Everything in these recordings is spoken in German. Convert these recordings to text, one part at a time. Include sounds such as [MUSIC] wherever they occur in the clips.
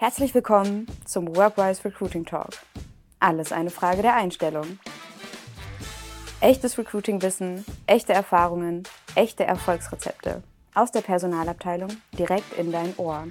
Herzlich willkommen zum Workwise Recruiting Talk. Alles eine Frage der Einstellung. Echtes Recruiting-Wissen, echte Erfahrungen, echte Erfolgsrezepte. Aus der Personalabteilung direkt in dein Ohr.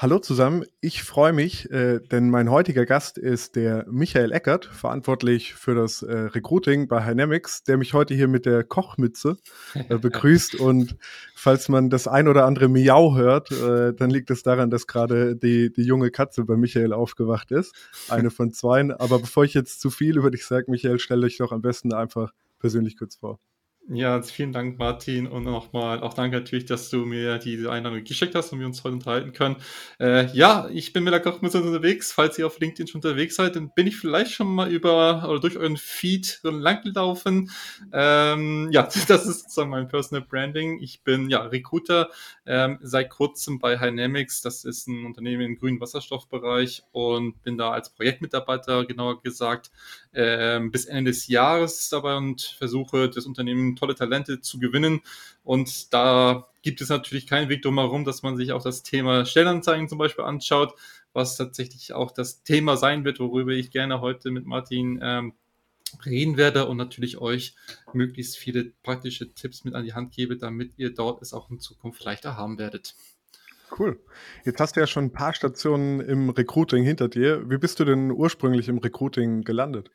Hallo zusammen, ich freue mich, äh, denn mein heutiger Gast ist der Michael Eckert, verantwortlich für das äh, Recruiting bei Dynamics, der mich heute hier mit der Kochmütze äh, [LAUGHS] begrüßt. Und falls man das ein oder andere Miau hört, äh, dann liegt es daran, dass gerade die, die junge Katze bei Michael aufgewacht ist. Eine von zwei. Aber bevor ich jetzt zu viel über dich sage, Michael, stell dich doch am besten einfach persönlich kurz vor. Ja, vielen Dank, Martin. Und nochmal auch danke natürlich, dass du mir diese Einladung geschickt hast und wir uns heute unterhalten können. Äh, ja, ich bin mit der Kochmütze unterwegs. Falls ihr auf LinkedIn schon unterwegs seid, dann bin ich vielleicht schon mal über oder durch euren Feed langgelaufen. Ähm, ja, [LAUGHS] das ist sozusagen mein Personal Branding. Ich bin ja Recruiter ähm, seit kurzem bei Dynamics. Das ist ein Unternehmen im grünen Wasserstoffbereich und bin da als Projektmitarbeiter, genauer gesagt, ähm, bis Ende des Jahres dabei und versuche das Unternehmen tolle Talente zu gewinnen. Und da gibt es natürlich keinen Weg drumherum, dass man sich auch das Thema Stellenanzeigen zum Beispiel anschaut, was tatsächlich auch das Thema sein wird, worüber ich gerne heute mit Martin ähm, reden werde und natürlich euch möglichst viele praktische Tipps mit an die Hand gebe, damit ihr dort es auch in Zukunft leichter haben werdet. Cool. Jetzt hast du ja schon ein paar Stationen im Recruiting hinter dir. Wie bist du denn ursprünglich im Recruiting gelandet?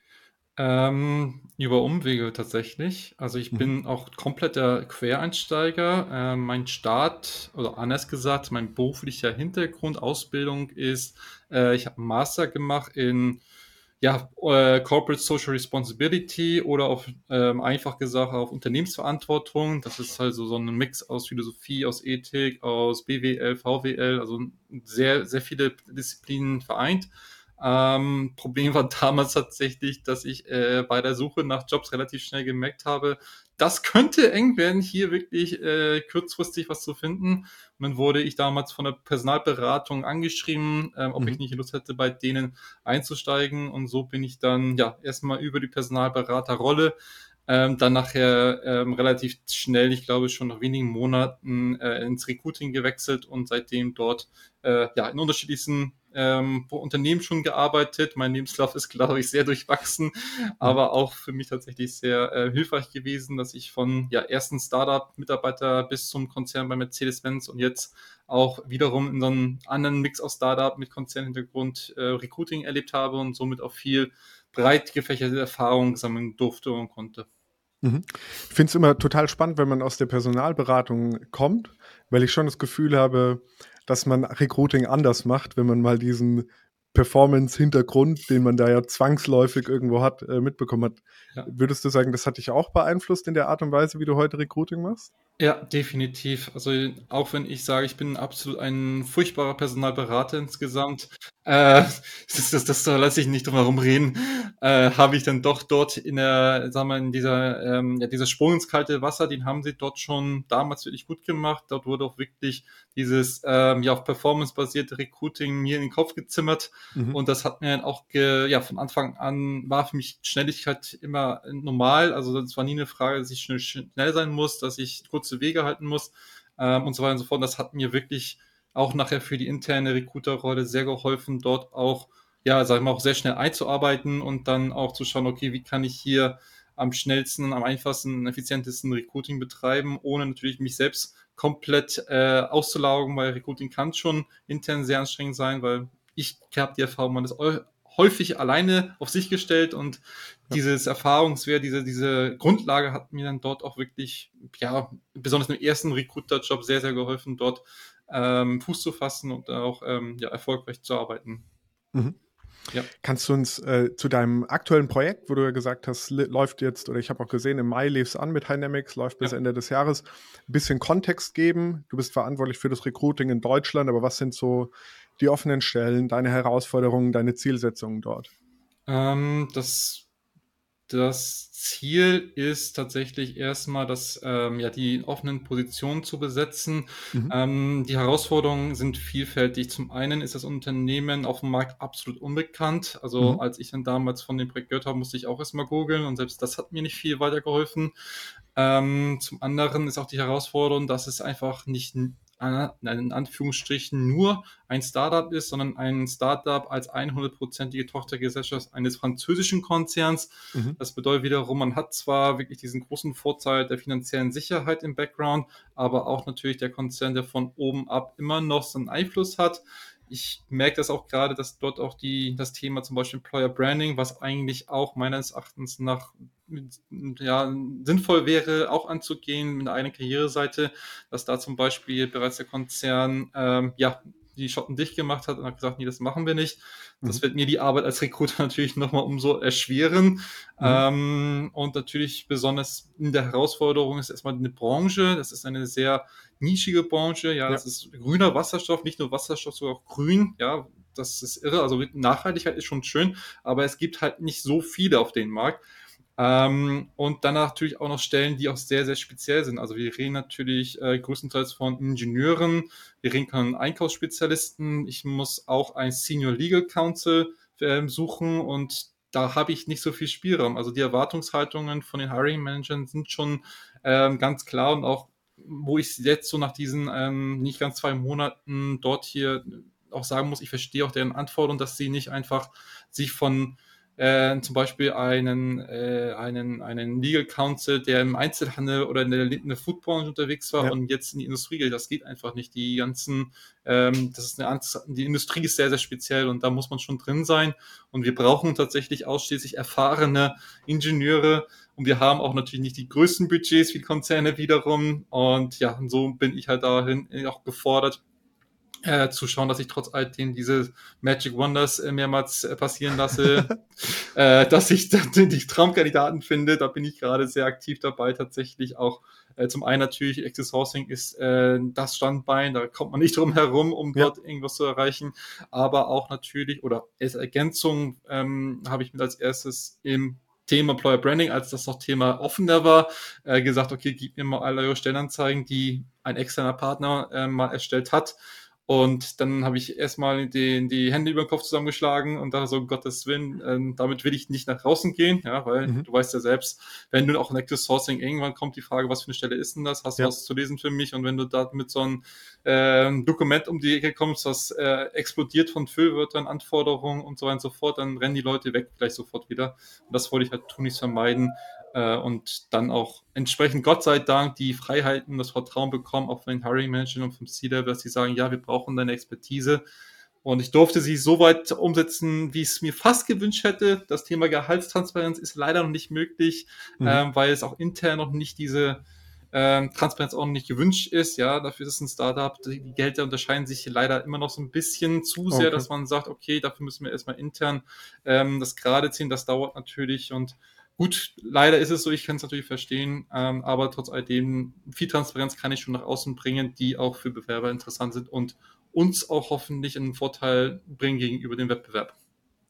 Ähm, über Umwege tatsächlich. Also ich mhm. bin auch kompletter Quereinsteiger. Äh, mein Start, oder anders gesagt, mein beruflicher Hintergrund, Ausbildung ist, äh, ich habe einen Master gemacht in ja, äh, Corporate Social Responsibility oder auf ähm, einfach gesagt auf Unternehmensverantwortung. Das ist also so ein Mix aus Philosophie, aus Ethik, aus BWL, VWL, also sehr, sehr viele Disziplinen vereint. Ähm, Problem war damals tatsächlich, dass ich äh, bei der Suche nach Jobs relativ schnell gemerkt habe, das könnte eng werden, hier wirklich äh, kurzfristig was zu finden. Und dann wurde ich damals von der Personalberatung angeschrieben, äh, ob mhm. ich nicht Lust hätte, bei denen einzusteigen. Und so bin ich dann ja erstmal über die Personalberaterrolle ähm, dann nachher ähm, relativ schnell, ich glaube schon nach wenigen Monaten, äh, ins Recruiting gewechselt und seitdem dort äh, ja in unterschiedlichsten ähm, Unternehmen schon gearbeitet. Mein Lebenslauf ist, glaube ich, sehr durchwachsen, aber auch für mich tatsächlich sehr äh, hilfreich gewesen, dass ich von ja, ersten Startup-Mitarbeiter bis zum Konzern bei Mercedes-Benz und jetzt auch wiederum in so einem anderen Mix aus Startup mit Konzernhintergrund äh, Recruiting erlebt habe und somit auch viel breit gefächerte Erfahrung sammeln durfte und konnte. Mhm. Ich finde es immer total spannend, wenn man aus der Personalberatung kommt, weil ich schon das Gefühl habe, dass man Recruiting anders macht, wenn man mal diesen Performance-Hintergrund, den man da ja zwangsläufig irgendwo hat, äh, mitbekommen hat. Ja. Würdest du sagen, das hat dich auch beeinflusst in der Art und Weise, wie du heute Recruiting machst? Ja, definitiv. Also auch wenn ich sage, ich bin absolut ein furchtbarer Personalberater insgesamt, äh, [LAUGHS] das, das, das da lasse ich nicht drum herum reden, äh, habe ich dann doch dort in der, sagen wir, in dieser, ähm, ja, dieser Sprung ins kalte Wasser, den haben sie dort schon damals wirklich gut gemacht. Dort wurde auch wirklich dieses ähm, ja auf Performance basierte Recruiting mir in den Kopf gezimmert mhm. und das hat mir dann auch ge, ja von Anfang an war für mich Schnelligkeit immer normal. Also das war nie eine Frage, dass ich schnell, schnell sein muss, dass ich kurze Wege halten muss ähm, und so weiter und so fort. Das hat mir wirklich auch nachher für die interne Recruiter-Rolle sehr geholfen, dort auch, ja, sag ich mal, auch sehr schnell einzuarbeiten und dann auch zu schauen, okay, wie kann ich hier am schnellsten, am einfachsten, effizientesten Recruiting betreiben, ohne natürlich mich selbst komplett äh, auszulaugen, weil Recruiting kann schon intern sehr anstrengend sein, weil ich habe die Erfahrung, ist häufig alleine auf sich gestellt und ja. dieses Erfahrungswert, diese, diese Grundlage hat mir dann dort auch wirklich, ja, besonders im ersten Recruiter-Job sehr, sehr geholfen, dort ähm, Fuß zu fassen und auch ähm, ja, erfolgreich zu arbeiten. Mhm. Ja. Kannst du uns äh, zu deinem aktuellen Projekt, wo du ja gesagt hast, läuft jetzt, oder ich habe auch gesehen, im Mai lief es an mit Dynamics, läuft bis ja. Ende des Jahres, ein bisschen Kontext geben. Du bist verantwortlich für das Recruiting in Deutschland, aber was sind so die offenen Stellen, deine Herausforderungen, deine Zielsetzungen dort? Ähm, das das Ziel ist tatsächlich erstmal, dass ähm, ja die offenen Positionen zu besetzen. Mhm. Ähm, die Herausforderungen sind vielfältig. Zum einen ist das Unternehmen auf dem Markt absolut unbekannt. Also mhm. als ich dann damals von dem Projekt gehört habe, musste ich auch erstmal googeln und selbst das hat mir nicht viel weitergeholfen. Ähm, zum anderen ist auch die Herausforderung, dass es einfach nicht in Anführungsstrichen nur ein Startup ist, sondern ein Startup als 100%ige Tochtergesellschaft eines französischen Konzerns. Mhm. Das bedeutet wiederum, man hat zwar wirklich diesen großen Vorteil der finanziellen Sicherheit im Background, aber auch natürlich der Konzern, der von oben ab immer noch so einen Einfluss hat ich merke das auch gerade, dass dort auch die, das Thema zum Beispiel Employer Branding, was eigentlich auch meines Erachtens nach ja, sinnvoll wäre, auch anzugehen mit einer Karriereseite, dass da zum Beispiel bereits der Konzern ähm, ja, die Schotten dicht gemacht hat und hat gesagt, nee, das machen wir nicht. Das mhm. wird mir die Arbeit als Recruiter [LAUGHS] natürlich nochmal umso erschweren. Mhm. Ähm, und natürlich besonders in der Herausforderung ist erstmal eine Branche. Das ist eine sehr nischige Branche. Ja, ja. das ist grüner Wasserstoff, nicht nur Wasserstoff, sondern auch grün. Ja, das ist irre. Also Nachhaltigkeit ist schon schön, aber es gibt halt nicht so viele auf dem Markt. Ähm, und dann natürlich auch noch Stellen, die auch sehr, sehr speziell sind. Also wir reden natürlich äh, größtenteils von Ingenieuren, wir reden von Einkaufsspezialisten. Ich muss auch ein Senior Legal Counsel äh, suchen und da habe ich nicht so viel Spielraum. Also die Erwartungshaltungen von den Hiring Managern sind schon ähm, ganz klar und auch wo ich jetzt so nach diesen ähm, nicht ganz zwei Monaten dort hier auch sagen muss, ich verstehe auch deren Anforderungen, dass sie nicht einfach sich von äh, zum Beispiel einen, äh, einen, einen Legal Counsel, der im Einzelhandel oder in der, in der Foodbranche unterwegs war ja. und jetzt in die Industrie geht. Das geht einfach nicht. Die ganzen, ähm, das ist eine, die Industrie ist sehr, sehr speziell und da muss man schon drin sein. Und wir brauchen tatsächlich ausschließlich erfahrene Ingenieure. Und wir haben auch natürlich nicht die größten Budgets wie Konzerne wiederum. Und ja, und so bin ich halt dahin auch gefordert, äh, zu schauen, dass ich trotz alledem diese Magic Wonders äh, mehrmals äh, passieren lasse, [LAUGHS] äh, dass ich die Traumkandidaten finde. Da bin ich gerade sehr aktiv dabei, tatsächlich auch. Äh, zum einen natürlich Access Sourcing ist das Standbein, da kommt man nicht drum herum, um ja. dort irgendwas zu erreichen. Aber auch natürlich, oder als Ergänzung ähm, habe ich mir als erstes im Thema Employer Branding, als das noch Thema offener war, gesagt, okay, gib mir mal alle eure Stellenanzeigen, die ein externer Partner mal erstellt hat und dann habe ich erstmal die, die Hände über den Kopf zusammengeschlagen und dachte so, um Gottes Willen, äh, damit will ich nicht nach draußen gehen, ja, weil mhm. du weißt ja selbst, wenn du auch in Active Sourcing, irgendwann kommt die Frage, was für eine Stelle ist denn das? Hast du was zu lesen für mich? Und wenn du da mit so einem äh, Dokument um die Ecke kommst, das äh, explodiert von Füllwörtern, Anforderungen und so weiter und so fort, dann rennen die Leute weg gleich sofort wieder. Und das wollte ich halt tun, nichts vermeiden äh, und dann auch entsprechend Gott sei Dank die Freiheiten, das Vertrauen bekommen, auch von den Hiring Managern und vom C-Level, dass sie sagen, ja, wir brauchen deine Expertise. Und ich durfte sie so weit umsetzen, wie ich es mir fast gewünscht hätte. Das Thema Gehaltstransparenz ist leider noch nicht möglich, mhm. ähm, weil es auch intern noch nicht diese ähm, Transparenz auch noch nicht gewünscht ist. Ja, dafür ist es ein Startup. Die Gelder unterscheiden sich leider immer noch so ein bisschen zu sehr, okay. dass man sagt, okay, dafür müssen wir erstmal intern ähm, das gerade ziehen. Das dauert natürlich und Gut, leider ist es so, ich kann es natürlich verstehen, ähm, aber trotz alledem, viel Transparenz kann ich schon nach außen bringen, die auch für Bewerber interessant sind und uns auch hoffentlich einen Vorteil bringen gegenüber dem Wettbewerb.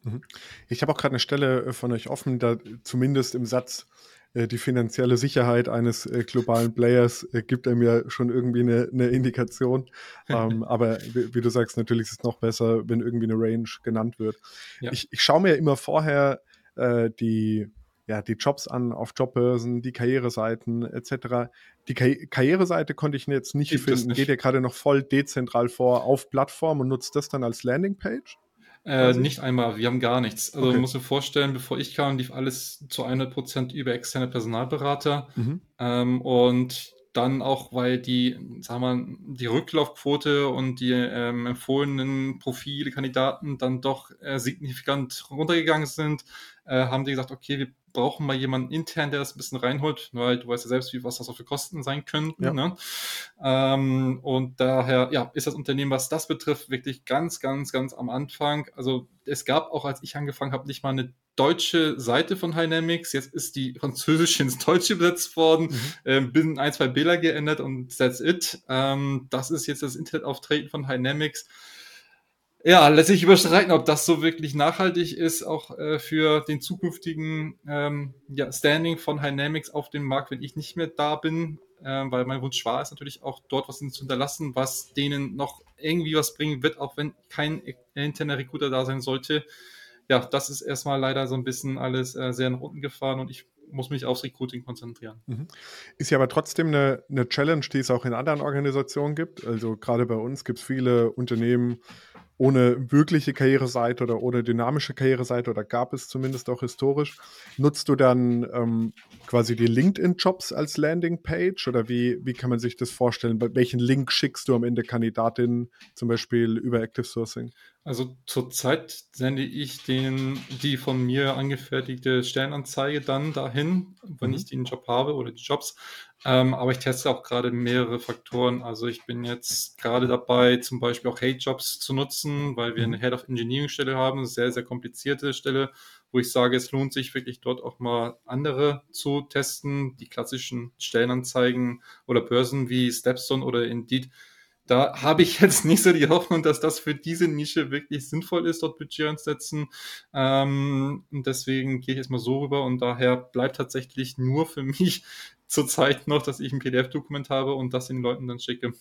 Mhm. Ich habe auch gerade eine Stelle äh, von euch offen, da zumindest im Satz äh, die finanzielle Sicherheit eines äh, globalen Players gibt einem ja schon irgendwie eine, eine Indikation. [LAUGHS] ähm, aber wie, wie, du sagst, natürlich ist es noch besser, wenn irgendwie eine Range genannt wird. Ja. Ich, ich schaue mir immer vorher äh, die ja, die Jobs an auf Jobbörsen, die Karriereseiten etc. Die Ka Karriereseite konnte ich jetzt nicht Gibt finden. Nicht. Geht ja gerade noch voll dezentral vor auf Plattform und nutzt das dann als Landingpage? Äh, nicht einmal, wir haben gar nichts. Also okay. man muss sich vorstellen, bevor ich kam, lief alles zu 100% über externe Personalberater. Mhm. Ähm, und dann auch, weil die, sagen wir, die Rücklaufquote und die ähm, empfohlenen Profile, Kandidaten dann doch äh, signifikant runtergegangen sind, äh, haben die gesagt, okay, wir brauchen mal jemanden intern, der das ein bisschen reinholt, weil du weißt ja selbst, wie, was das auch für Kosten sein könnten. Ja. Ne? Ähm, und daher, ja, ist das Unternehmen, was das betrifft, wirklich ganz, ganz, ganz am Anfang. Also es gab auch, als ich angefangen habe, nicht mal eine deutsche Seite von Dynamics. Jetzt ist die französische ins Deutsche übersetzt worden, mhm. ähm, bin ein, zwei Bilder geändert und that's it. Ähm, das ist jetzt das Internetauftreten von Dynamics. Ja, lässt sich überstreiten, ob das so wirklich nachhaltig ist, auch äh, für den zukünftigen ähm, ja, Standing von Dynamics auf dem Markt, wenn ich nicht mehr da bin. Äh, weil mein Wunsch war es natürlich auch dort was zu hinterlassen, was denen noch irgendwie was bringen wird, auch wenn kein interner Recruiter da sein sollte. Ja, das ist erstmal leider so ein bisschen alles äh, sehr nach unten gefahren und ich muss mich aufs Recruiting konzentrieren. Mhm. Ist ja aber trotzdem eine, eine Challenge, die es auch in anderen Organisationen gibt. Also gerade bei uns gibt es viele Unternehmen, ohne wirkliche Karriereseite oder ohne dynamische Karriereseite oder gab es zumindest auch historisch. Nutzt du dann ähm, quasi die LinkedIn-Jobs als Landingpage oder wie, wie kann man sich das vorstellen? Bei welchen Link schickst du am Ende Kandidatinnen zum Beispiel über Active Sourcing? Also zurzeit sende ich den, die von mir angefertigte Stellenanzeige dann dahin, wenn mhm. ich den Job habe oder die Jobs. Ähm, aber ich teste auch gerade mehrere Faktoren. Also ich bin jetzt gerade dabei, zum Beispiel auch Hate-Jobs zu nutzen, weil wir eine mhm. Head of Engineering-Stelle haben, eine sehr, sehr komplizierte Stelle, wo ich sage, es lohnt sich wirklich dort auch mal andere zu testen. Die klassischen Stellenanzeigen oder Börsen wie Stepstone oder Indeed da habe ich jetzt nicht so die Hoffnung, dass das für diese Nische wirklich sinnvoll ist, dort Budget anzusetzen. Ähm, und deswegen gehe ich jetzt mal so rüber und daher bleibt tatsächlich nur für mich zurzeit noch, dass ich ein PDF-Dokument habe und das den Leuten dann schicke.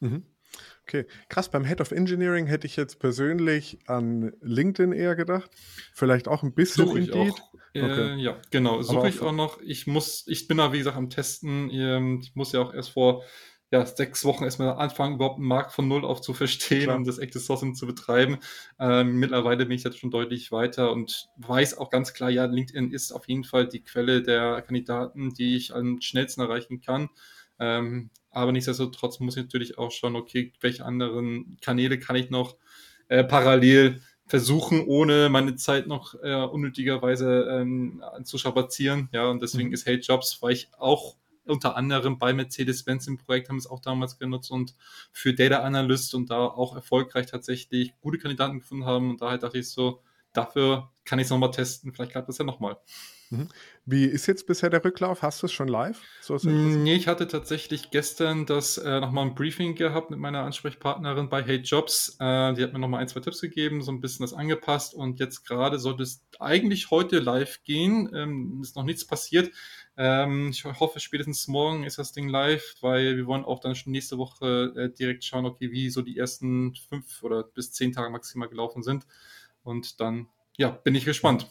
Mhm. Okay, krass. Beim Head of Engineering hätte ich jetzt persönlich an LinkedIn eher gedacht. Vielleicht auch ein bisschen Suche ich Indeed. Auch. Äh, okay. ja, genau. Suche ich auch noch. Ich muss, ich bin da wie gesagt am Testen. Ähm, ich muss ja auch erst vor ja, sechs Wochen erstmal anfangen, überhaupt einen Markt von Null auf zu verstehen Klar. und das Active Sourcing zu betreiben. Ähm, mittlerweile bin ich jetzt schon deutlich weiter und weiß auch ganz klar, ja, LinkedIn ist auf jeden Fall die Quelle der Kandidaten, die ich am schnellsten erreichen kann. Ähm, aber nichtsdestotrotz muss ich natürlich auch schauen, okay, welche anderen Kanäle kann ich noch äh, parallel versuchen, ohne meine Zeit noch äh, unnötigerweise ähm, zu schabazieren. Ja, und deswegen mhm. ist Hate Jobs, weil ich auch unter anderem bei Mercedes-Benz im Projekt haben es auch damals genutzt und für Data Analyst und da auch erfolgreich tatsächlich gute Kandidaten gefunden haben. Und daher dachte ich so, dafür kann ich es nochmal testen. Vielleicht klappt das ja nochmal. Mhm. Wie ist jetzt bisher der Rücklauf? Hast du es schon live? So nee, ich hatte tatsächlich gestern das äh, nochmal ein Briefing gehabt mit meiner Ansprechpartnerin bei Hey Jobs. Äh, die hat mir nochmal ein, zwei Tipps gegeben, so ein bisschen das angepasst und jetzt gerade sollte es eigentlich heute live gehen. Ähm, ist noch nichts passiert. Ähm, ich hoffe, spätestens morgen ist das Ding live, weil wir wollen auch dann schon nächste Woche äh, direkt schauen, okay, wie so die ersten fünf oder bis zehn Tage maximal gelaufen sind. Und dann, ja, bin ich gespannt.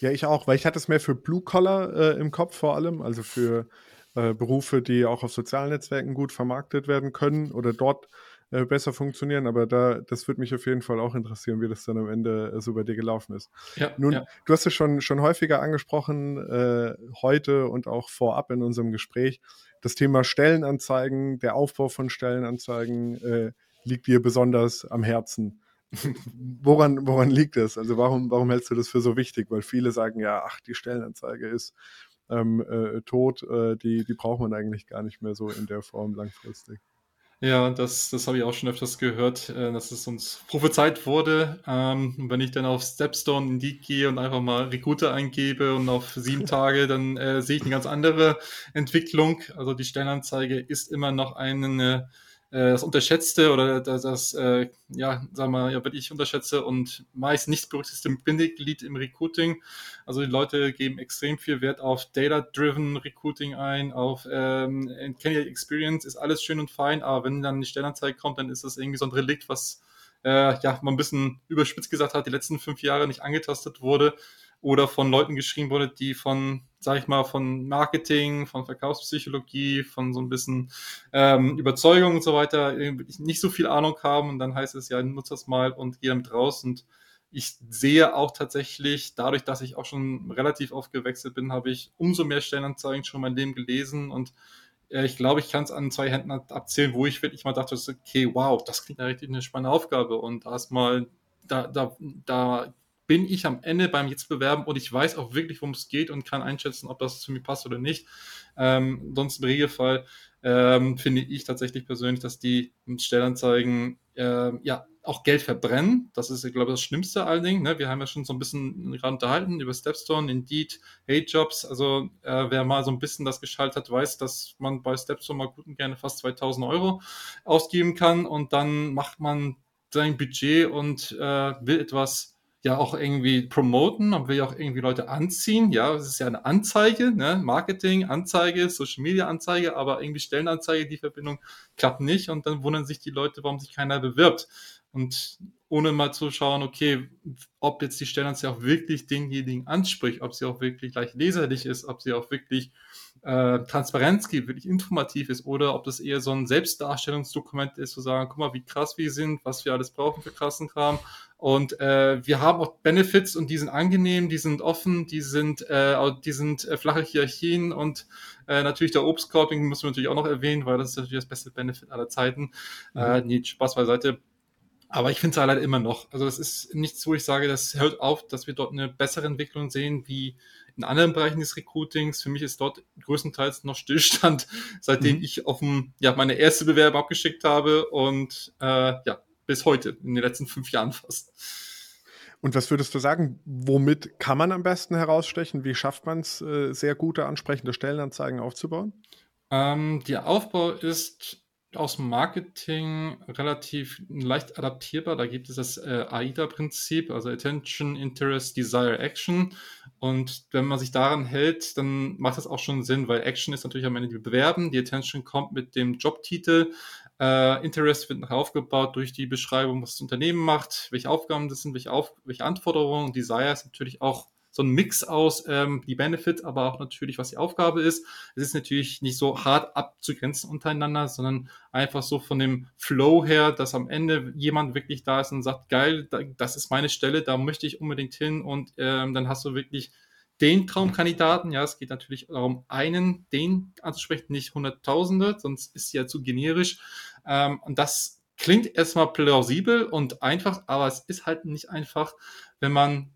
Ja, ich auch, weil ich hatte es mehr für Blue Collar äh, im Kopf vor allem, also für äh, Berufe, die auch auf sozialen Netzwerken gut vermarktet werden können oder dort äh, besser funktionieren. Aber da, das würde mich auf jeden Fall auch interessieren, wie das dann am Ende äh, so bei dir gelaufen ist. Ja, Nun, ja. du hast es schon, schon häufiger angesprochen, äh, heute und auch vorab in unserem Gespräch. Das Thema Stellenanzeigen, der Aufbau von Stellenanzeigen äh, liegt dir besonders am Herzen. Woran, woran liegt das? Also warum, warum hältst du das für so wichtig? Weil viele sagen ja, ach, die Stellenanzeige ist ähm, äh, tot, äh, die, die braucht man eigentlich gar nicht mehr so in der Form langfristig. Ja, das, das habe ich auch schon öfters gehört, äh, dass es uns prophezeit wurde. Ähm, wenn ich dann auf Stepstone in die gehe und einfach mal Recruiter eingebe und auf sieben [LAUGHS] Tage, dann äh, sehe ich eine ganz andere Entwicklung. Also die Stellenanzeige ist immer noch eine das Unterschätzte oder das, das äh, ja, sagen wir, ja, wirklich unterschätze und meist nicht berücksichtigte Bindeglied im Recruiting. Also die Leute geben extrem viel Wert auf Data-Driven Recruiting ein, auf ähm, Candidate Experience ist alles schön und fein, aber wenn dann die Stellenanzeige kommt, dann ist das irgendwie so ein Relikt, was äh, ja, man ein bisschen überspitzt gesagt hat, die letzten fünf Jahre nicht angetastet wurde oder von Leuten geschrieben wurde, die von, sag ich mal, von Marketing, von Verkaufspsychologie, von so ein bisschen ähm, Überzeugung und so weiter nicht so viel Ahnung haben. Und dann heißt es ja, nutzt das mal und geh damit raus. Und ich sehe auch tatsächlich, dadurch, dass ich auch schon relativ oft gewechselt bin, habe ich umso mehr Stellenanzeigen schon mein Leben gelesen. Und äh, ich glaube, ich kann es an zwei Händen abzählen, wo ich wirklich mal dachte, okay, wow, das klingt ja richtig eine spannende Aufgabe. Und erstmal da, da, da bin ich am Ende beim Jetzt bewerben und ich weiß auch wirklich, worum es geht und kann einschätzen, ob das zu mir passt oder nicht. Ähm, sonst im Regelfall ähm, finde ich tatsächlich persönlich, dass die Stellanzeigen äh, ja auch Geld verbrennen. Das ist, glaube ich, das Schlimmste allen Ne? Wir haben ja schon so ein bisschen gerade unterhalten über Stepstone, Indeed, Hate Jobs. Also äh, wer mal so ein bisschen das geschaltet hat, weiß, dass man bei Stepstone mal gut und gerne fast 2000 Euro ausgeben kann und dann macht man sein Budget und äh, will etwas ja auch irgendwie promoten, man will ja auch irgendwie Leute anziehen. Ja, es ist ja eine Anzeige, ne? Marketing, Anzeige, Social Media Anzeige, aber irgendwie Stellenanzeige, die Verbindung klappt nicht und dann wundern sich die Leute, warum sich keiner bewirbt. Und ohne mal zu schauen, okay, ob jetzt die Stellenanzeige auch wirklich denjenigen anspricht, ob sie auch wirklich leicht leserlich ist, ob sie auch wirklich äh, Transparenz gibt, wirklich informativ ist oder ob das eher so ein Selbstdarstellungsdokument ist, zu sagen, guck mal, wie krass wir sind, was wir alles brauchen für krassen Kram. Und äh, wir haben auch Benefits und die sind angenehm, die sind offen, die sind, äh, die sind äh, flache Hierarchien und äh, natürlich der Obstkorb, den müssen wir natürlich auch noch erwähnen, weil das ist natürlich das beste Benefit aller Zeiten. Mhm. Äh, nee, Spaß beiseite. Aber ich finde es leider immer noch. Also das ist nichts, wo ich sage, das hört auf, dass wir dort eine bessere Entwicklung sehen, wie in anderen Bereichen des Recruitings. Für mich ist dort größtenteils noch Stillstand, [LAUGHS] seitdem mhm. ich auf dem, ja, meine erste Bewerbung abgeschickt habe und äh, ja, bis heute, in den letzten fünf Jahren fast. Und was würdest du sagen, womit kann man am besten herausstechen? Wie schafft man es, äh, sehr gute, ansprechende Stellenanzeigen aufzubauen? Ähm, der Aufbau ist aus dem Marketing relativ leicht adaptierbar. Da gibt es das äh, AIDA-Prinzip, also Attention, Interest, Desire, Action. Und wenn man sich daran hält, dann macht das auch schon Sinn, weil Action ist natürlich am Ende die Bewerben, die Attention kommt mit dem Jobtitel, äh, Interest wird nachher aufgebaut durch die Beschreibung, was das Unternehmen macht, welche Aufgaben das sind, welche, Auf welche Anforderungen. Desire ist natürlich auch so ein Mix aus ähm, die Benefit, aber auch natürlich, was die Aufgabe ist. Es ist natürlich nicht so hart abzugrenzen untereinander, sondern einfach so von dem Flow her, dass am Ende jemand wirklich da ist und sagt, geil, das ist meine Stelle, da möchte ich unbedingt hin und ähm, dann hast du wirklich den Traumkandidaten. Ja, es geht natürlich darum, einen, den anzusprechen, nicht Hunderttausende, sonst ist sie ja zu generisch. Ähm, und das klingt erstmal plausibel und einfach, aber es ist halt nicht einfach, wenn man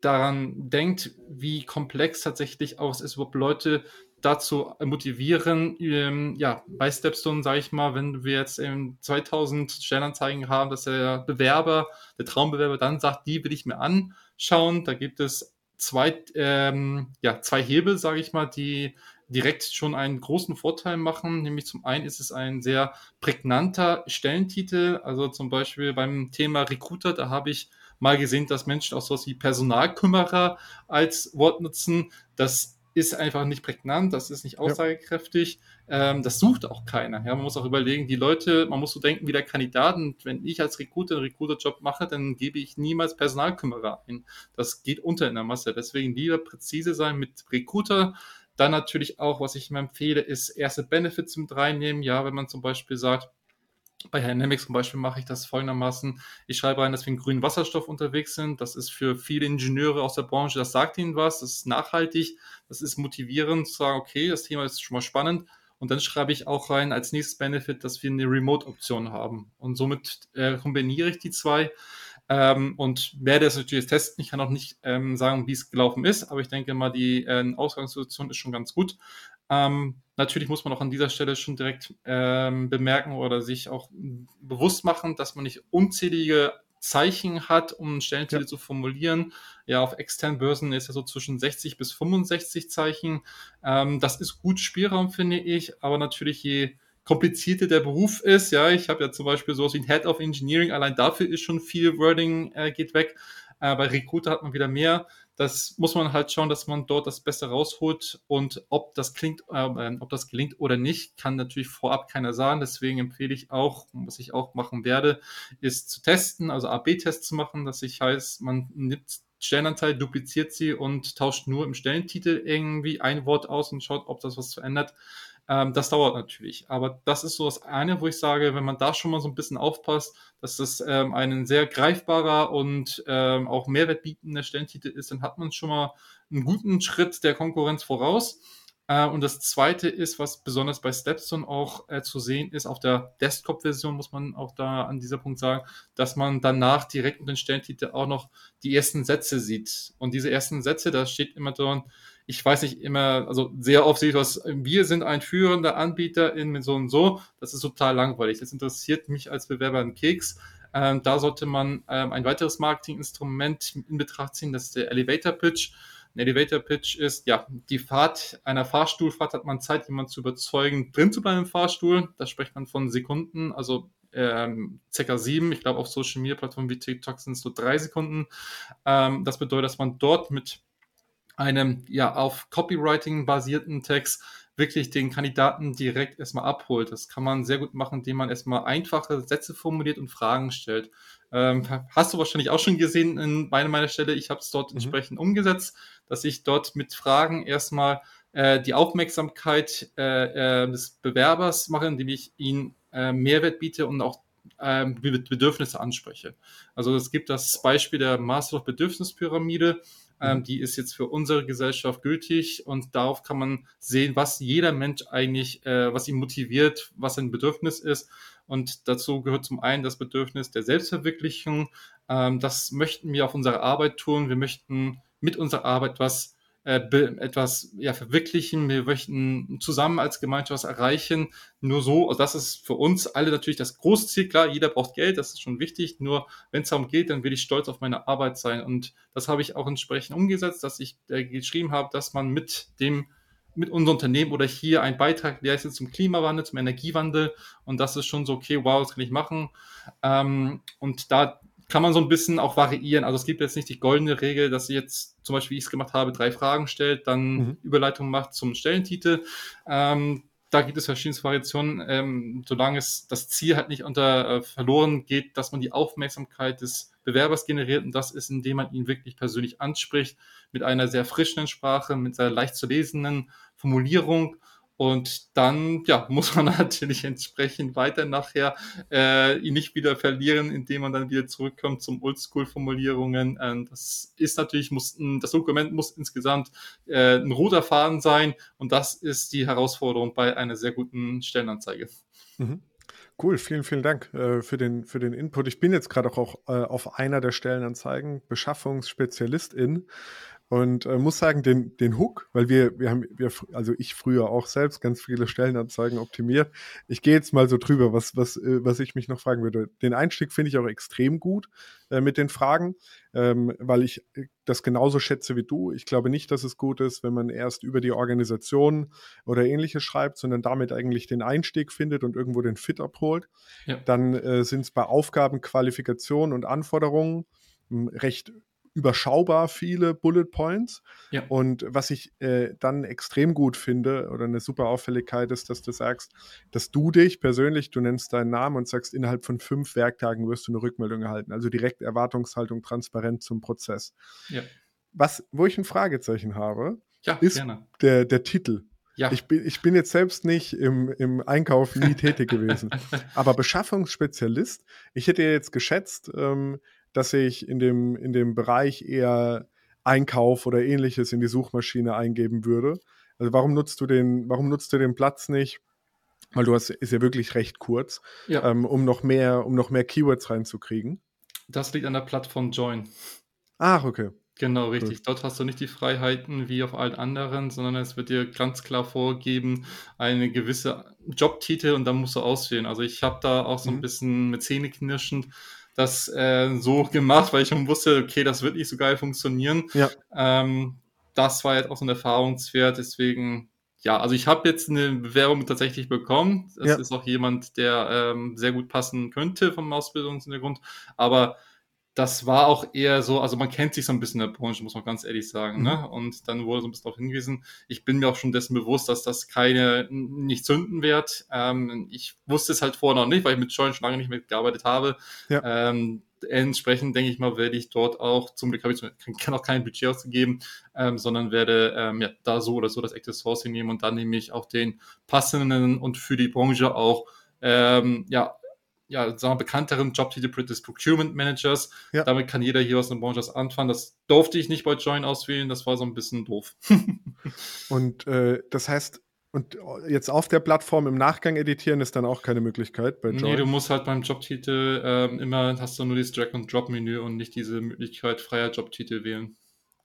daran denkt, wie komplex tatsächlich auch es ist, überhaupt Leute dazu motivieren, ähm, ja, bei Stepstone, sage ich mal, wenn wir jetzt ähm, 2000 Stellenanzeigen haben, dass der Bewerber, der Traumbewerber dann sagt, die will ich mir anschauen, da gibt es zwei, ähm, ja, zwei Hebel, sage ich mal, die direkt schon einen großen Vorteil machen. Nämlich zum einen ist es ein sehr prägnanter Stellentitel. Also zum Beispiel beim Thema Recruiter, da habe ich mal gesehen, dass Menschen auch sowas wie Personalkümmerer als Wort nutzen. Das ist einfach nicht prägnant, das ist nicht aussagekräftig, ja. ähm, das sucht auch keiner. Ja, man muss auch überlegen, die Leute, man muss so denken wie der Kandidat. Und wenn ich als Recruiter einen Recruiter-Job mache, dann gebe ich niemals Personalkümmerer ein. Das geht unter in der Masse. Deswegen lieber präzise sein mit Recruiter. Dann natürlich auch, was ich immer empfehle, ist erste Benefits mit reinnehmen. Ja, wenn man zum Beispiel sagt, bei Dynamics zum Beispiel mache ich das folgendermaßen. Ich schreibe rein, dass wir in grünen Wasserstoff unterwegs sind. Das ist für viele Ingenieure aus der Branche, das sagt ihnen was, das ist nachhaltig, das ist motivierend zu sagen, okay, das Thema ist schon mal spannend. Und dann schreibe ich auch rein als nächstes Benefit, dass wir eine Remote-Option haben. Und somit äh, kombiniere ich die zwei ähm, und werde es natürlich testen. Ich kann auch nicht ähm, sagen, wie es gelaufen ist, aber ich denke mal, die äh, Ausgangssituation ist schon ganz gut. Ähm, natürlich muss man auch an dieser Stelle schon direkt ähm, bemerken oder sich auch bewusst machen, dass man nicht unzählige Zeichen hat, um Stellentitel ja. zu formulieren. Ja, auf externen Börsen ist ja so zwischen 60 bis 65 Zeichen. Ähm, das ist gut Spielraum, finde ich, aber natürlich je komplizierter der Beruf ist, ja, ich habe ja zum Beispiel sowas wie ein Head of Engineering, allein dafür ist schon viel Wording äh, geht weg. Äh, bei Recruiter hat man wieder mehr das muss man halt schauen, dass man dort das Beste rausholt und ob das klingt, äh, ob das gelingt oder nicht, kann natürlich vorab keiner sagen. Deswegen empfehle ich auch, was ich auch machen werde, ist zu testen, also AB-Tests zu machen, dass ich heißt, man nimmt Stellenanzahl, dupliziert sie und tauscht nur im Stellentitel irgendwie ein Wort aus und schaut, ob das was verändert. Ähm, das dauert natürlich. Aber das ist so das eine, wo ich sage, wenn man da schon mal so ein bisschen aufpasst, dass das ähm, ein sehr greifbarer und ähm, auch Mehrwert bietender Stellentitel ist, dann hat man schon mal einen guten Schritt der Konkurrenz voraus. Äh, und das zweite ist, was besonders bei Stepstone auch äh, zu sehen ist, auf der Desktop-Version muss man auch da an dieser Punkt sagen, dass man danach direkt unter den Stellentitel auch noch die ersten Sätze sieht. Und diese ersten Sätze, da steht immer drin, ich weiß nicht immer, also sehr oft sehe ich was, wir sind ein führender Anbieter in so und so. Das ist total langweilig. Das interessiert mich als Bewerber im Keks. Ähm, da sollte man ähm, ein weiteres Marketinginstrument in Betracht ziehen, das ist der Elevator Pitch. Ein Elevator Pitch ist, ja, die Fahrt einer Fahrstuhlfahrt hat man Zeit, jemanden zu überzeugen, drin zu bleiben im Fahrstuhl. Da spricht man von Sekunden, also ähm, circa sieben. Ich glaube, auf Social Media Plattformen wie TikTok sind es so drei Sekunden. Ähm, das bedeutet, dass man dort mit einem ja auf Copywriting basierten Text wirklich den Kandidaten direkt erstmal abholt. Das kann man sehr gut machen, indem man erstmal einfache Sätze formuliert und Fragen stellt. Ähm, hast du wahrscheinlich auch schon gesehen in meiner, meiner Stelle. Ich habe es dort mhm. entsprechend umgesetzt, dass ich dort mit Fragen erstmal äh, die Aufmerksamkeit äh, äh, des Bewerbers mache, indem ich ihn äh, Mehrwert biete und auch ähm, Bedürfnisse anspreche. Also es gibt das Beispiel der Maslow-Bedürfnispyramide. Ähm, mhm. die ist jetzt für unsere Gesellschaft gültig und darauf kann man sehen, was jeder Mensch eigentlich, äh, was ihn motiviert, was sein Bedürfnis ist. Und dazu gehört zum einen das Bedürfnis der Selbstverwirklichung. Ähm, das möchten wir auf unserer Arbeit tun. Wir möchten mit unserer Arbeit was äh, etwas ja, verwirklichen. Wir möchten zusammen als Gemeinschaft was erreichen. Nur so, also das ist für uns alle natürlich das Großziel. Klar, jeder braucht Geld, das ist schon wichtig. Nur wenn es darum geht, dann will ich stolz auf meine Arbeit sein. Und das habe ich auch entsprechend umgesetzt, dass ich äh, geschrieben habe, dass man mit dem mit unserem Unternehmen oder hier einen Beitrag leistet zum Klimawandel, zum Energiewandel. Und das ist schon so, okay, wow, das kann ich machen. Ähm, und da kann man so ein bisschen auch variieren. Also es gibt jetzt nicht die goldene Regel, dass ihr jetzt zum Beispiel, wie ich es gemacht habe, drei Fragen stellt, dann mhm. Überleitung macht zum Stellentitel. Ähm, da gibt es verschiedene Variationen, ähm, solange es das Ziel halt nicht unter äh, verloren geht, dass man die Aufmerksamkeit des Bewerbers generiert und das ist, indem man ihn wirklich persönlich anspricht, mit einer sehr frischen Sprache, mit einer leicht zu lesenden Formulierung und dann ja, [LAUGHS] muss man natürlich entsprechend weiter nachher äh, ihn nicht wieder verlieren, indem man dann wieder zurückkommt zum Oldschool-Formulierungen. Ähm, das ist natürlich, muss, das Dokument muss insgesamt äh, ein roter Faden sein und das ist die Herausforderung bei einer sehr guten Stellenanzeige. Mhm. Cool, vielen, vielen Dank äh, für, den, für den Input. Ich bin jetzt gerade auch, auch äh, auf einer der Stellenanzeigen, Beschaffungsspezialistin. Und äh, muss sagen, den, den Hook, weil wir, wir haben, wir, also ich früher auch selbst ganz viele Stellenanzeigen optimiert. Ich gehe jetzt mal so drüber, was, was, äh, was ich mich noch fragen würde. Den Einstieg finde ich auch extrem gut äh, mit den Fragen, ähm, weil ich äh, das genauso schätze wie du. Ich glaube nicht, dass es gut ist, wenn man erst über die Organisation oder ähnliches schreibt, sondern damit eigentlich den Einstieg findet und irgendwo den Fit abholt. Ja. Dann äh, sind es bei Aufgaben, Qualifikationen und Anforderungen hm, recht überschaubar viele Bullet Points. Ja. Und was ich äh, dann extrem gut finde oder eine super Auffälligkeit ist, dass du sagst, dass du dich persönlich, du nennst deinen Namen und sagst, innerhalb von fünf Werktagen wirst du eine Rückmeldung erhalten. Also direkt Erwartungshaltung transparent zum Prozess. Ja. Was, wo ich ein Fragezeichen habe, ja, ist der, der Titel. Ja. Ich, bin, ich bin jetzt selbst nicht im, im Einkauf nie tätig gewesen. [LAUGHS] Aber Beschaffungsspezialist, ich hätte jetzt geschätzt, ähm, dass ich in dem, in dem Bereich eher Einkauf oder ähnliches in die Suchmaschine eingeben würde. Also warum nutzt du den, warum nutzt du den Platz nicht? Weil du hast, ist ja wirklich recht kurz, ja. ähm, um noch mehr, um noch mehr Keywords reinzukriegen. Das liegt an der Plattform Join. Ach, okay. Genau, richtig. Dort hast du nicht die Freiheiten wie auf allen anderen, sondern es wird dir ganz klar vorgeben, eine gewisse Jobtitel und dann musst du auswählen. Also ich habe da auch so ein mhm. bisschen mit Zähne knirschend das äh, so gemacht, weil ich schon wusste, okay, das wird nicht so geil funktionieren. Ja. Ähm, das war jetzt auch so ein Erfahrungswert, deswegen ja, also ich habe jetzt eine Bewerbung tatsächlich bekommen. Das ja. ist auch jemand, der ähm, sehr gut passen könnte vom Ausbildungshintergrund. Aber das war auch eher so, also man kennt sich so ein bisschen in der Branche, muss man ganz ehrlich sagen. Ne? Mhm. Ne? Und dann wurde so ein bisschen darauf hingewiesen. Ich bin mir auch schon dessen bewusst, dass das keine, nicht zünden wird. Ähm, ich wusste es halt vorher noch nicht, weil ich mit Join schon lange nicht mitgearbeitet habe. Ja. Ähm, entsprechend denke ich mal, werde ich dort auch, zum Glück habe ich kann auch kein Budget ausgegeben, ähm, sondern werde ähm, ja, da so oder so das Active Sourcing nehmen und dann nehme ich auch den passenden und für die Branche auch ähm, ja, ja, sagen wir, bekannteren Jobtitel des Procurement Managers. Ja. Damit kann jeder hier aus der Branche was anfangen. Das durfte ich nicht bei Join auswählen, das war so ein bisschen doof. [LAUGHS] und äh, das heißt, und jetzt auf der Plattform im Nachgang editieren ist dann auch keine Möglichkeit bei Join? Nee, du musst halt beim Jobtitel ähm, immer, hast du nur dieses Drag-and-Drop-Menü und nicht diese Möglichkeit freier Jobtitel wählen.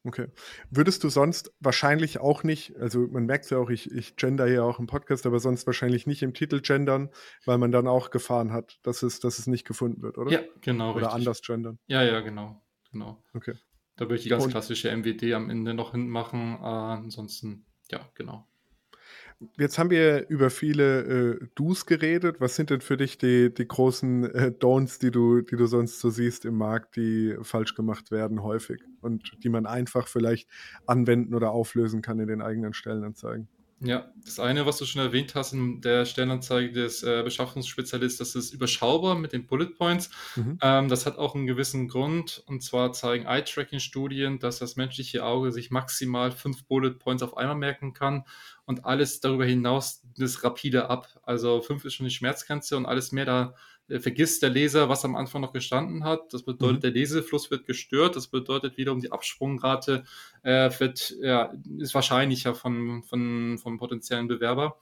Okay. Würdest du sonst wahrscheinlich auch nicht, also man merkt ja auch, ich, ich gender hier auch im Podcast, aber sonst wahrscheinlich nicht im Titel gendern, weil man dann auch Gefahren hat, dass es, dass es nicht gefunden wird, oder? Ja, genau. Oder richtig. anders gendern. Ja, ja, genau. genau. Okay. Da würde ich die ganz Und, klassische MWD am Ende noch hinmachen. Äh, ansonsten, ja, genau. Jetzt haben wir über viele äh, Do's geredet. Was sind denn für dich die, die großen äh, Don'ts, die du, die du sonst so siehst im Markt, die falsch gemacht werden häufig und die man einfach vielleicht anwenden oder auflösen kann in den eigenen Stellenanzeigen? Ja, das eine, was du schon erwähnt hast in der Stellenanzeige des äh, Beschaffungsspezialistes, das ist überschaubar mit den Bullet Points. Mhm. Ähm, das hat auch einen gewissen Grund. Und zwar zeigen Eye-Tracking-Studien, dass das menschliche Auge sich maximal fünf Bullet Points auf einmal merken kann und alles darüber hinaus das rapide ab. Also fünf ist schon die Schmerzgrenze und alles mehr da vergisst der Leser, was am Anfang noch gestanden hat. Das bedeutet, Mhm. der Lesefluss wird gestört. Das bedeutet wiederum, die Absprungrate äh, wird, ja, ist wahrscheinlicher von, von, vom potenziellen Bewerber.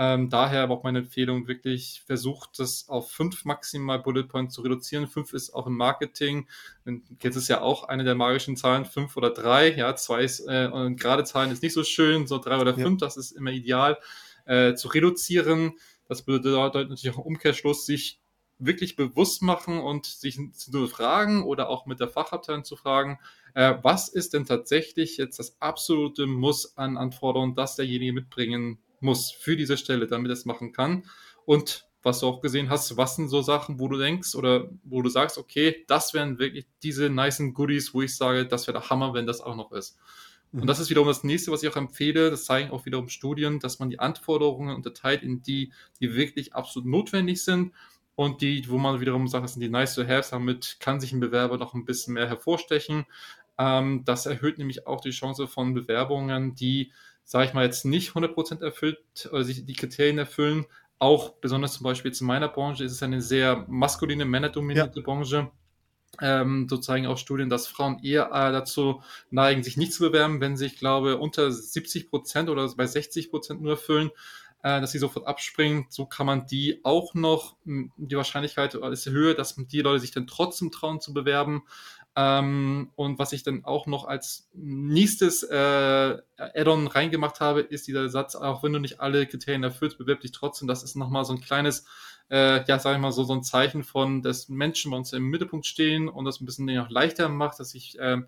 Ähm, daher aber auch meine Empfehlung wirklich, versucht das auf fünf maximal Bullet Points zu reduzieren. Fünf ist auch im Marketing, jetzt ist ja auch eine der magischen Zahlen, fünf oder drei. Ja, zwei ist, äh, und gerade Zahlen ist nicht so schön, so drei oder Ja. fünf, das ist immer ideal äh, zu reduzieren. Das bedeutet natürlich auch im Umkehrschluss, sich wirklich bewusst machen und sich zu fragen oder auch mit der Fachabteilung zu fragen, äh, was ist denn tatsächlich jetzt das absolute Muss an Anforderungen, das derjenige mitbringen muss für diese Stelle, damit er es machen kann. Und was du auch gesehen hast, was sind so Sachen, wo du denkst oder wo du sagst, okay, das wären wirklich diese nice Goodies, wo ich sage, das wäre der Hammer, wenn das auch noch ist. Mhm. Und das ist wiederum das nächste, was ich auch empfehle. Das zeigen auch wiederum Studien, dass man die Anforderungen unterteilt in die, die wirklich absolut notwendig sind und die, wo man wiederum sagt, das sind die nice to have, damit kann sich ein Bewerber noch ein bisschen mehr hervorstechen. Ähm, das erhöht nämlich auch die Chance von Bewerbungen, die, sage ich mal, jetzt nicht 100% erfüllt oder sich die Kriterien erfüllen. Auch besonders zum Beispiel jetzt in meiner Branche ist es eine sehr maskuline, männerdominierte Branche. Ähm, so zeigen auch Studien, dass Frauen eher äh, dazu neigen, sich nicht zu bewerben, wenn sie, ich glaube, unter 70 Prozent oder bei 60 Prozent nur erfüllen, äh, dass sie sofort abspringen. So kann man die auch noch, die Wahrscheinlichkeit ist höher, dass die Leute sich dann trotzdem trauen zu bewerben. Ähm, und was ich dann auch noch als nächstes äh, Add-on reingemacht habe, ist dieser Satz, auch wenn du nicht alle Kriterien erfüllst, bewirb dich trotzdem. Das ist nochmal so ein kleines äh, ja, sag ich mal, so, so ein Zeichen von, dass Menschen bei uns im Mittelpunkt stehen und das ein bisschen noch leichter macht, dass sich ähm,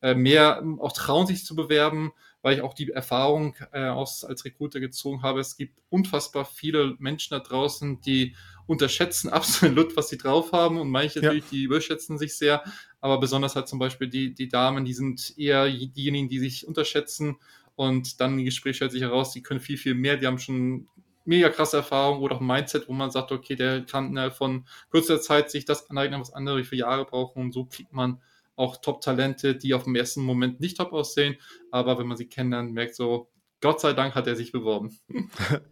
äh, mehr auch trauen, sich zu bewerben, weil ich auch die Erfahrung äh, aus, als Recruiter gezogen habe. Es gibt unfassbar viele Menschen da draußen, die unterschätzen [LAUGHS] absolut, was sie drauf haben. Und manche Ja. natürlich, die überschätzen sich sehr, aber besonders halt zum Beispiel die, die Damen, die sind eher diejenigen, die sich unterschätzen. Und dann im Gespräch stellt sich heraus, die können viel, viel mehr, die haben schon mega krasse Erfahrung oder auch ein Mindset, wo man sagt, okay, der kann innerhalb von kurzer Zeit sich das aneignen, was andere für Jahre brauchen. Und so kriegt man auch Top-Talente, die auf dem ersten Moment nicht top aussehen, aber wenn man sie kennenlernt, merkt so, Gott sei Dank hat er sich beworben. [LAUGHS]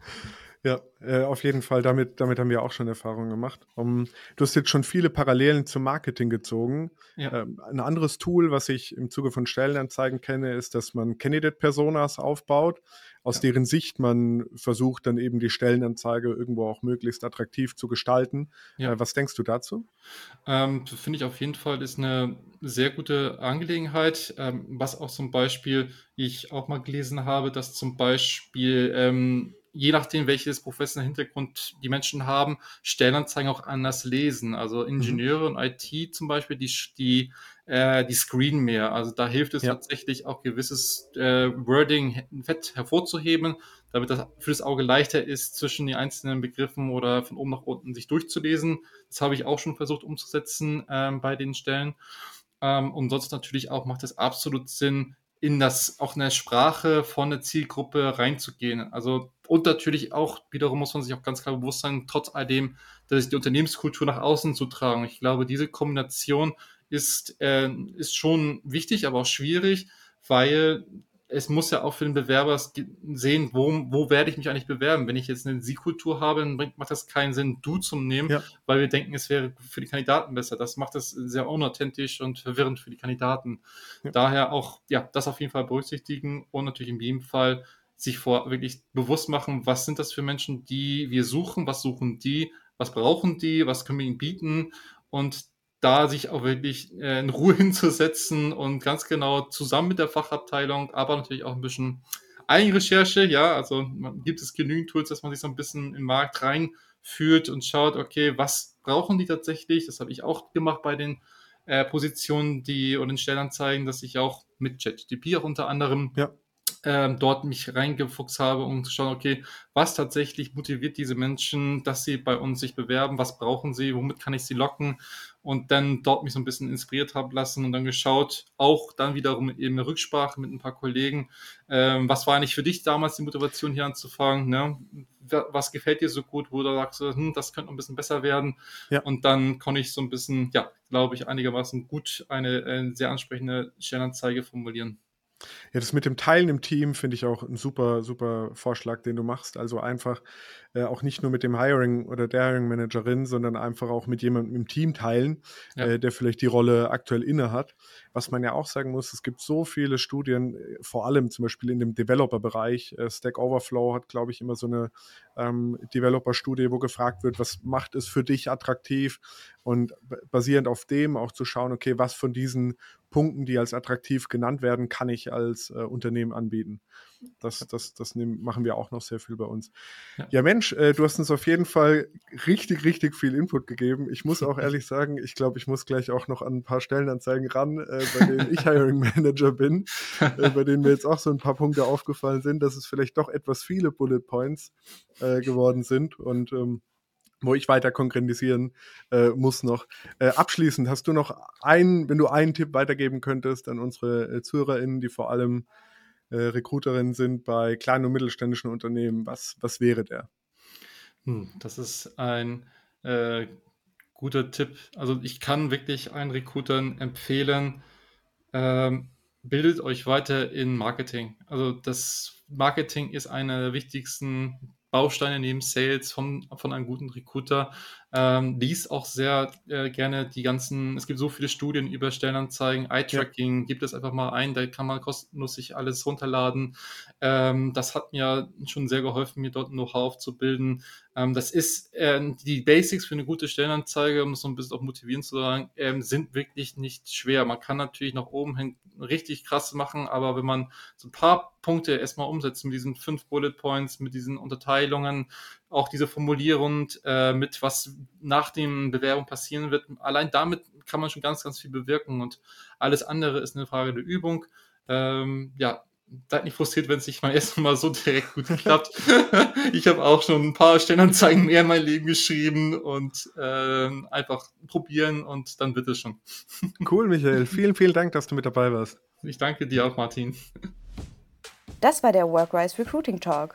Ja, äh, auf jeden Fall. Damit, damit haben wir auch schon Erfahrungen gemacht. Um, du hast jetzt schon viele Parallelen zum Marketing gezogen. Ja. Ähm, ein anderes Tool, was ich im Zuge von Stellenanzeigen kenne, ist, dass man Candidate-Personas aufbaut, aus Ja. deren Sicht man versucht, dann eben die Stellenanzeige irgendwo auch möglichst attraktiv zu gestalten. Ja. Äh, was denkst du dazu? Ähm, finde ich auf jeden Fall ist eine sehr gute Angelegenheit. Ähm, was auch zum Beispiel ich auch mal gelesen habe, dass zum Beispiel ähm, je nachdem, welches professionelle Hintergrund die Menschen haben, Stellenanzeigen auch anders lesen. Also Ingenieure und IT zum Beispiel, die, die, äh, die screenen mehr. Also da hilft es Ja. tatsächlich auch gewisses äh, Wording fett hervorzuheben, damit das für das Auge leichter ist, zwischen den einzelnen Begriffen oder von oben nach unten sich durchzulesen. Das habe ich auch schon versucht umzusetzen ähm, bei den Stellen. Ähm, und sonst natürlich auch macht es absolut Sinn, in das auch in der Sprache von der Zielgruppe reinzugehen. Also und natürlich auch wiederum muss man sich auch ganz klar bewusst sein, trotz alledem, dass die Unternehmenskultur nach außen zu tragen. Ich glaube, diese Kombination ist, äh, ist schon wichtig, aber auch schwierig, weil es muss ja auch für den Bewerber sehen, wo, wo werde ich mich eigentlich bewerben. Wenn ich jetzt eine Sie-Kultur habe, dann bringt, macht das keinen Sinn, du zu nehmen, Ja. weil wir denken, es wäre für die Kandidaten besser. Das macht das sehr unauthentisch und verwirrend für die Kandidaten. Ja. Daher auch, ja, das auf jeden Fall berücksichtigen und natürlich in jedem Fall sich vor wirklich bewusst machen, was sind das für Menschen, die wir suchen, was suchen die, was brauchen die, was können wir ihnen bieten und da sich auch wirklich äh, in Ruhe [LAUGHS] hinzusetzen und ganz genau zusammen mit der Fachabteilung, aber natürlich auch ein bisschen Eigenrecherche, ja, also man, gibt es genügend Tools, dass man sich so ein bisschen im Markt reinführt und schaut, okay, was brauchen die tatsächlich? Das habe ich auch gemacht bei den äh, Positionen, die oder den Stellenanzeigen, dass ich auch mit ChatGPT auch unter anderem Ja. Ähm, dort mich reingefuchst habe, um zu schauen, okay, was tatsächlich motiviert diese Menschen, dass sie bei uns sich bewerben, was brauchen sie, womit kann ich sie locken und dann dort mich so ein bisschen inspiriert haben lassen und dann geschaut, auch dann wiederum eben eine Rücksprache mit ein paar Kollegen, ähm, was war eigentlich für dich damals die Motivation hier anzufangen, ne? was gefällt dir so gut, wo du sagst, hm, das könnte noch ein bisschen besser werden ja. und dann konnte ich so ein bisschen, ja, glaube ich, einigermaßen gut eine, eine sehr ansprechende Stellenanzeige formulieren. Ja, das mit dem Teilen im Team finde ich auch ein super, super Vorschlag, den du machst. Also einfach äh, auch nicht nur mit dem Hiring oder der Hiring Managerin, sondern einfach auch mit jemandem im Team teilen, ja. äh, der vielleicht die Rolle aktuell inne hat. Was man ja auch sagen muss, es gibt so viele Studien, äh, vor allem zum Beispiel in dem Developer-Bereich. Äh, Stack Overflow hat, glaube ich, immer so eine ähm, Developer-Studie, wo gefragt wird, was macht es für dich attraktiv? Und basierend auf dem auch zu schauen, okay, was von diesen Punkten, die als attraktiv genannt werden, kann ich als äh, Unternehmen anbieten. Das, das, das nehmen, machen wir auch noch sehr viel bei uns. Ja, ja Mensch, äh, du hast uns auf jeden Fall richtig, richtig viel Input gegeben. Ich muss auch [LAUGHS] ehrlich sagen, ich glaube, ich muss gleich auch noch an ein paar Stellenanzeigen ran, äh, bei denen ich [LAUGHS] Hiring Manager bin, äh, bei denen mir jetzt auch so ein paar Punkte aufgefallen sind, dass es vielleicht doch etwas viele Bullet Points äh, geworden sind. Und ähm, wo ich weiter konkretisieren äh, muss noch. Äh, abschließend, hast du noch einen, wenn du einen Tipp weitergeben könntest an unsere ZuhörerInnen, die vor allem äh, Recruiterinnen sind bei kleinen und mittelständischen Unternehmen, was, was wäre der? Hm, das ist ein äh, guter Tipp. Also ich kann wirklich allen Recruitern empfehlen, ähm, bildet euch weiter in Marketing. Also das Marketing ist einer der wichtigsten Bausteine neben Sales von, von einem guten Recruiter. Ähm, liest auch sehr äh, gerne die ganzen, es gibt so viele Studien über Stellenanzeigen, Eye-Tracking, ja. gibt es einfach mal ein, da kann man kostenlos sich alles runterladen. Ähm, das hat mir schon sehr geholfen, mir dort Know-how aufzubilden. Ähm, das ist äh, die Basics für eine gute Stellenanzeige, um es so ein bisschen auch motivieren zu sagen, ähm, sind wirklich nicht schwer. Man kann natürlich nach oben hin richtig krass machen, aber wenn man so ein paar Punkte erstmal umsetzt mit diesen fünf Bullet Points, mit diesen Unterteilungen, auch diese Formulierung äh, mit was nach dem Bewerbung passieren wird, allein damit kann man schon ganz, ganz viel bewirken und alles andere ist eine Frage der Übung. Ähm, ja, seid nicht frustriert, wenn es nicht mal [LAUGHS] erst mal so direkt gut klappt. [LAUGHS] ich habe auch schon ein paar Stellenanzeigen mehr in mein Leben geschrieben und äh, einfach probieren und dann wird es schon. [LAUGHS] cool, Michael. Vielen, vielen Dank, dass du mit dabei warst. Ich danke dir auch, Martin. Das war der Workwise Recruiting Talk.